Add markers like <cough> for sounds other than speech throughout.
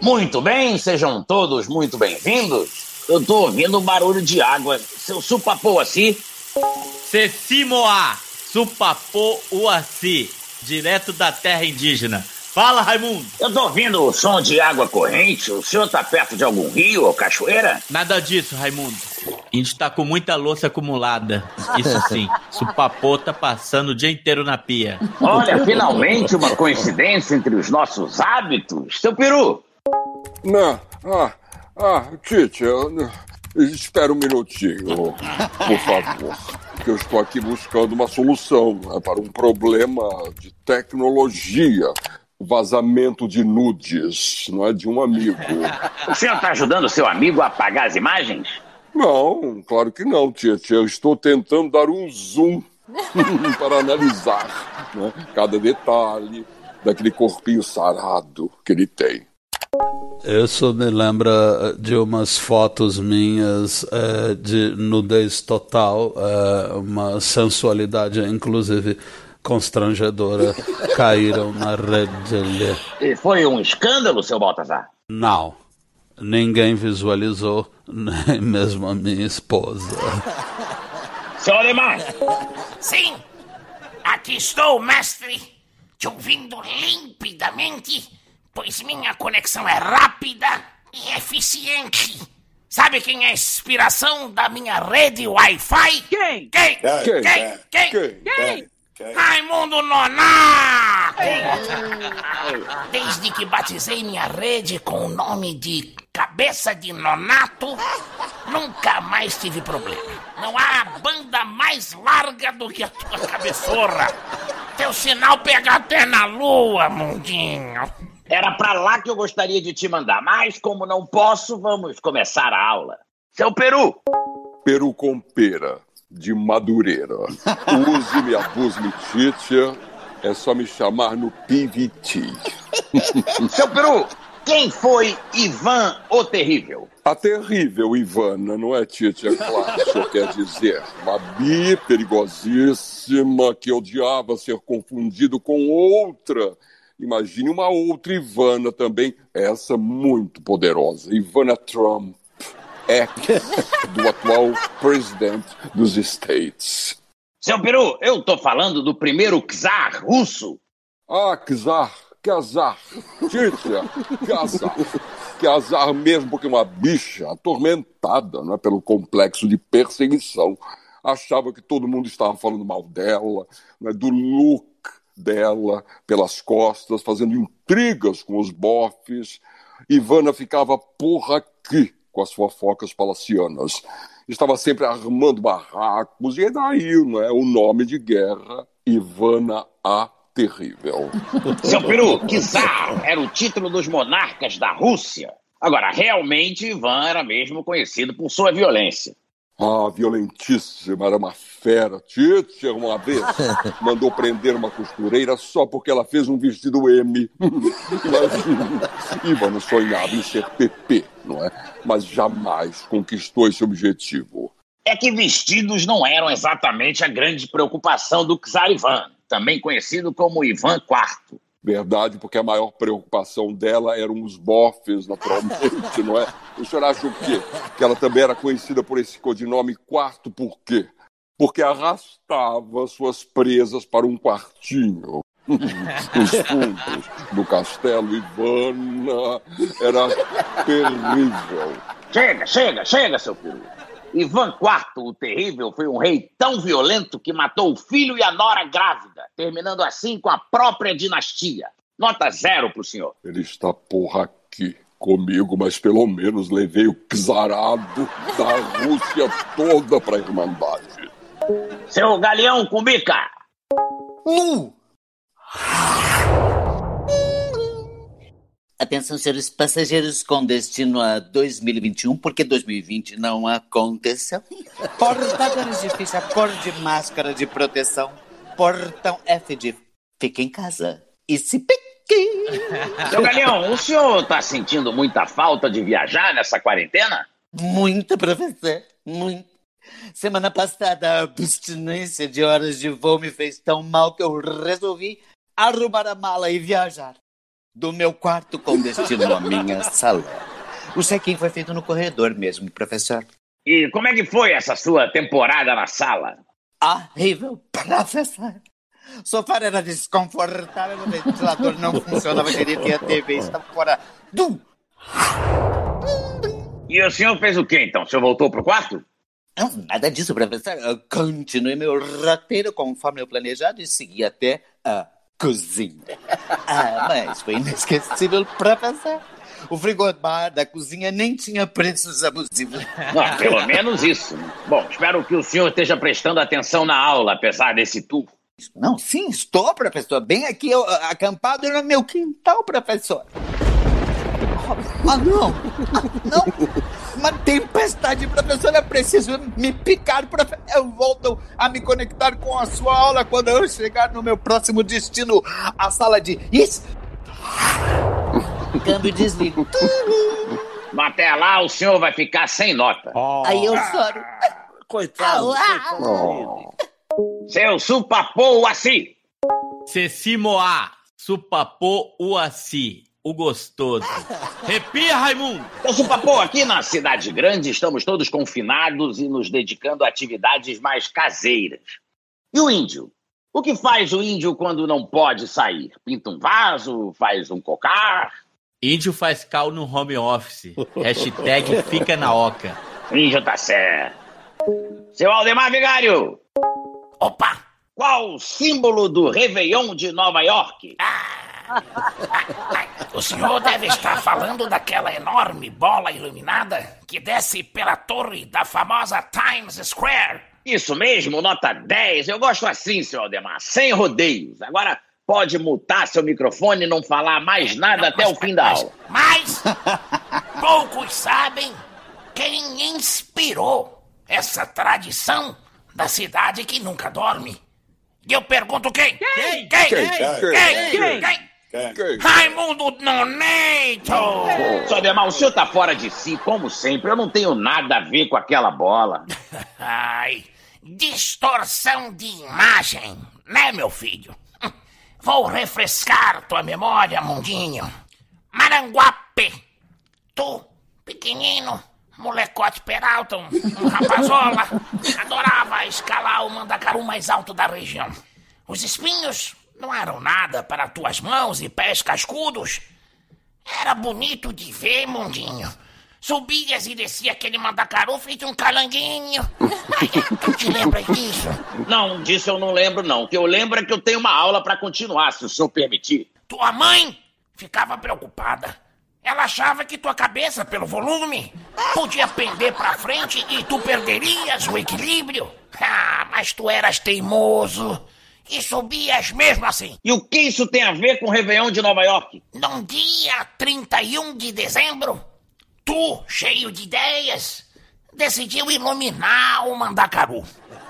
Muito bem, sejam todos muito bem-vindos. Eu tô ouvindo um barulho de água. Seu supapô assim? Cecimoa, supapô uaci, direto da terra indígena. Fala, Raimundo. Eu tô ouvindo o som de água corrente. O senhor tá perto de algum rio ou cachoeira? Nada disso, Raimundo. A gente tá com muita louça acumulada. Isso sim, supapô tá passando o dia inteiro na pia. Olha, finalmente uma coincidência entre os nossos hábitos. Seu peru, Não, ah, ah, Tite, eu- espera um minutinho, por favor. Que eu estou aqui buscando uma solução né, para um problema de tecnologia. Vazamento de nudes, não é de um amigo. o senhor tá ajudando seu amigo a apagar as imagens? Não, claro que não, Tite. Eu estou tentando dar um zoom <laughs> para analisar né, cada detalhe daquele corpinho sarado que ele tem. Isso me lembra de umas fotos minhas eh, de nudez total, eh, uma sensualidade inclusive constrangedora, <laughs> caíram na rede. E foi um escândalo, seu Baltazar? Não, ninguém visualizou, nem <laughs> mesmo a minha esposa. Seu Alemão, Sim, aqui estou, mestre, te ouvindo limpidamente, pois minha conexão é rápida e eficiente. Sabe quem é a inspiração da minha rede Wi-Fi? Quem? Quem? Quem? Quem? Quem? Quem? Raimundo Nonato! Desde que batizei minha rede com o nome de Cabeça de Nonato, nunca mais tive problema. Não há banda mais larga do que a tua cabeçorra. Teu sinal pega até na lua, mundinho. era pra lá que eu gostaria de te mandar, mas como não posso, vamos começar a aula. Seu peru, Peru com pera, de Madureira. Use-me, abuse-me. É só me chamar no PVT. seu peru, quem foi Ivan o Terrível? A terrível Ivana, não é, Tite? É claro que o senhor quer dizer. Uma bi perigosíssima que odiava ser confundido com outra. Imagine uma outra Ivana também, essa muito poderosa. Ivana Trump, ex do atual presidente dos States. Seu peru, eu tô falando do primeiro czar russo. Ah, que que azar. Que azar. Mesmo, porque uma bicha atormentada não é, pelo complexo de perseguição. Achava que todo mundo estava falando mal dela, né, do look dela pelas costas, fazendo intrigas com os bofes. Ivana ficava por aqui com as fofocas palacianas. Estava sempre armando barracos, e daí não é, o nome de guerra, Ivana a Terrível. <laughs> Seu peru, czar era o título dos monarcas da Rússia. Agora, realmente, Ivan era mesmo conhecido por sua violência. Ah, violentíssima, era uma fera. Tite, uma vez, <laughs> mandou prender uma costureira só porque ela fez um vestido M. <laughs> Imagina. Ivana sonhava em ser PP, não é? Mas jamais conquistou esse objetivo. É que vestidos não eram exatamente a grande preocupação do czar Ivan, também conhecido como Ivan IV. Verdade, porque a maior preocupação dela eram os bofes, naturalmente, não é? O senhor acha o quê? Que ela também era conhecida por esse codinome quarto por quê? Porque arrastava suas presas para um quartinho. <laughs> Os fundos do castelo Ivana era terrível. Chega, chega, chega, seu peru. Ivan IV, o terrível, foi um rei tão violento que matou o filho e a nora grávida, terminando assim com a própria dinastia. Nota zero pro senhor. Ele está porra aqui comigo, mas pelo menos levei o czarado da Rússia toda para a Irmandade. Seu galeão com bica! Atenção, senhores passageiros com destino a 2021, porque 2020 não aconteceu. <laughs> Portadores de ficha, cor de máscara de proteção, portão F de fica em casa e se pique. <laughs> Seu galeão, o senhor tá sentindo muita falta de viajar nessa quarentena? Muito, professor, muito. Semana passada, a abstinência de horas de voo me fez tão mal que eu resolvi arrumar a mala e viajar. Do meu quarto com destino à minha sala. O check-in foi feito no corredor mesmo, professor. E como é que foi essa sua temporada na sala? Horrível, professor. O sofá era desconfortável, o ventilador não <laughs> funcionava direito e a TV estava fora do... E o senhor fez o quê então? O senhor voltou pro quarto? Não, nada disso, professor. Eu continuei meu roteiro conforme eu planejado e segui até a cozinha. <laughs> Ah, mas foi inesquecível, professor. O frigobar da cozinha nem tinha preços abusivos. <laughs> Não, pelo menos isso. Bom, espero que o senhor esteja prestando atenção na aula, apesar desse tubo. Não, sim, estou, professor. Bem aqui, eu, acampado no meu quintal, professor. Ah, não! Ah, não! Uma tempestade, professor. É preciso me picar, professor. Eu volto a me conectar com a sua aula quando eu chegar no meu próximo destino, a sala de. Isso! Câmbio desligo. Até lá o senhor vai ficar sem nota. Aí eu choro. Coitado. Ah, coitado. Seu supapô Uaci. Cecimoá, supapô uaci, o gostoso. Repia, Raimundo. Seu supapô, aqui na cidade grande estamos todos confinados e nos dedicando a atividades mais caseiras. E o índio? O que faz o índio quando não pode sair? Pinta um vaso? Faz um cocar? Índio faz cal no home office. Hashtag fica na oca. Índio tá certo. Seu Aldemar Vigário, Opa! qual o símbolo do Réveillon de Nova York? O senhor deve estar falando daquela enorme bola iluminada que desce pela torre da famosa Times Square. Isso mesmo, nota 10. Eu gosto assim, seu Aldemar, sem rodeios. Agora pode mutar seu microfone e não falar mais nada Não, até mas- o fim da mas- aula. Mas poucos sabem quem inspirou essa tradição da cidade que nunca dorme. E eu pergunto quem? Quem? Quem? Quem? Quem? Quem? Quem? Quem? Raimundo Nonato! Seu Aldemar, o senhor tá fora de si, como sempre. Eu não tenho nada a ver com aquela bola. <laughs> Ai, distorção de imagem, né, meu filho? Vou refrescar tua memória, mundinho. Maranguape, tu, pequenino, molecote peralta, um, um rapazola, <laughs> adorava escalar o mandacaru mais alto da região. Os espinhos não eram nada para tuas mãos e pés cascudos. Era bonito de ver, mundinho. Subias e descia aquele mandacaru feito um calanguinho. Ai, tu te lembra disso? Não, disso eu não lembro, não. O que eu lembro é que eu tenho uma aula para continuar, se o senhor permitir. Tua mãe ficava preocupada. Ela achava que tua cabeça, pelo volume, podia pender pra frente e tu perderias o equilíbrio. Ah, mas tu eras teimoso e subias mesmo assim. E o que isso tem a ver com o Réveillon de Nova York? Num dia 31 de dezembro, tu, cheio de ideias, decidiu iluminar o Mandacaru.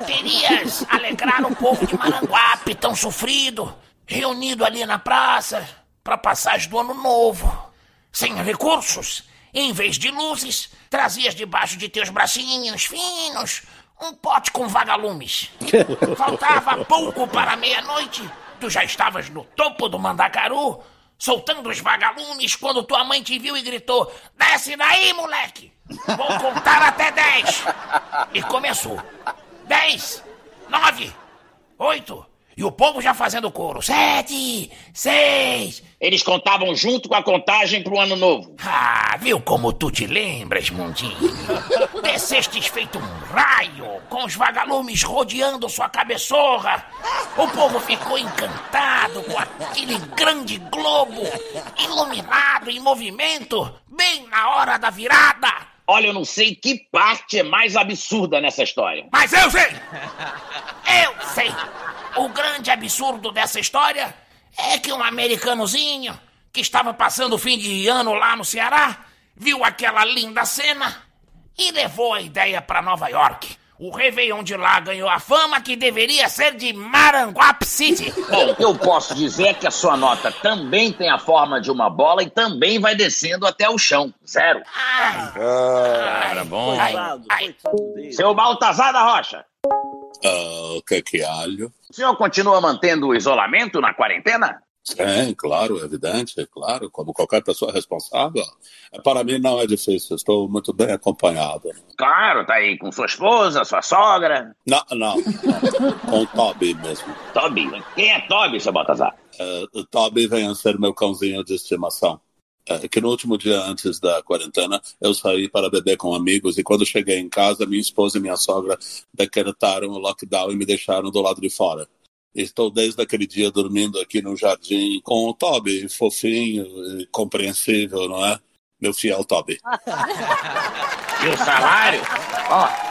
Querias <laughs> alegrar o povo de Maranguape, tão sofrido, reunido ali na praça para passagem do ano novo. Sem recursos, em vez de luzes, trazias debaixo de teus bracinhos finos um pote com vagalumes. <laughs> Faltava pouco para meia-noite, tu já estavas no topo do Mandacaru, soltando os vagalumes quando tua mãe te viu e gritou: Desce daí, moleque! Vou contar até dez! E começou: dez, nove, oito, e o povo já fazendo coro: sete, seis. Eles contavam junto com a contagem pro ano novo. Ah, viu como tu te lembras, mundinho? <laughs> Descestes feito um raio, com os vagalumes rodeando sua cabeçorra. O povo ficou encantado com aquele grande globo, iluminado em movimento, bem na hora da virada. Olha, eu não sei que parte é mais absurda nessa história. Mas eu sei! Eu sei! O grande absurdo dessa história é que um americanozinho que estava passando o fim de ano lá no Ceará viu aquela linda cena e levou a ideia para Nova York. O Réveillon de lá ganhou a fama que deveria ser de Maranguape City. <laughs> Bom, o que eu posso dizer é que a sua nota também tem a forma de uma bola e também vai descendo até o chão. Zero. Ai, Era bom. ai, Coitado, ai. dele. Seu Baltazar da Rocha, Ah, o que é que alho? o senhor continua mantendo o isolamento na quarentena? Sim, claro, evidente, claro, como qualquer pessoa responsável. Para mim não é difícil, estou muito bem acompanhado. Claro, tá aí com sua esposa, sua sogra. Não, não, com o Toby mesmo. Toby? Quem é Toby, seu Baltazar? Uh, Toby vem a ser meu cãozinho de estimação. É que no último dia antes da quarentena eu saí para beber com amigos e quando cheguei em casa minha esposa e minha sogra decretaram o lockdown e me deixaram do lado de fora. Estou desde aquele dia dormindo aqui no jardim com o Toby, fofinho e compreensível, não é? Meu fiel Toby. <laughs> e o salário? Ó,